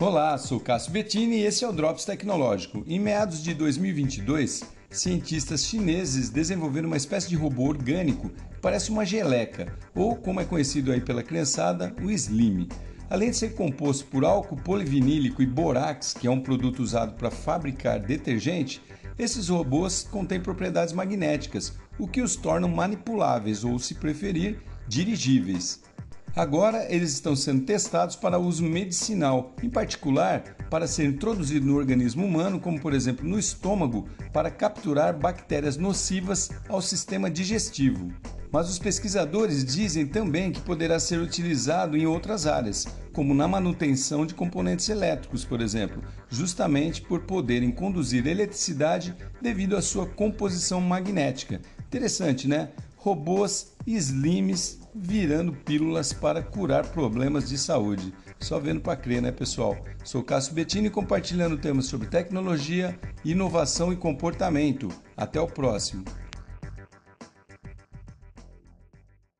Olá, sou Cássio Bettini e esse é o Drops Tecnológico. Em meados de 2022, cientistas chineses desenvolveram uma espécie de robô orgânico que parece uma geleca, ou como é conhecido aí pela criançada, o Slim. Além de ser composto por álcool polivinílico e borax, que é um produto usado para fabricar detergente, esses robôs contêm propriedades magnéticas, o que os tornam manipuláveis ou, se preferir, dirigíveis. Agora eles estão sendo testados para uso medicinal, em particular para ser introduzido no organismo humano, como por exemplo no estômago, para capturar bactérias nocivas ao sistema digestivo. Mas os pesquisadores dizem também que poderá ser utilizado em outras áreas, como na manutenção de componentes elétricos, por exemplo, justamente por poderem conduzir eletricidade devido à sua composição magnética. Interessante, né? Robôs slims virando pílulas para curar problemas de saúde. Só vendo para crer, né, pessoal? Sou Cássio Bettini compartilhando temas sobre tecnologia, inovação e comportamento. Até o próximo.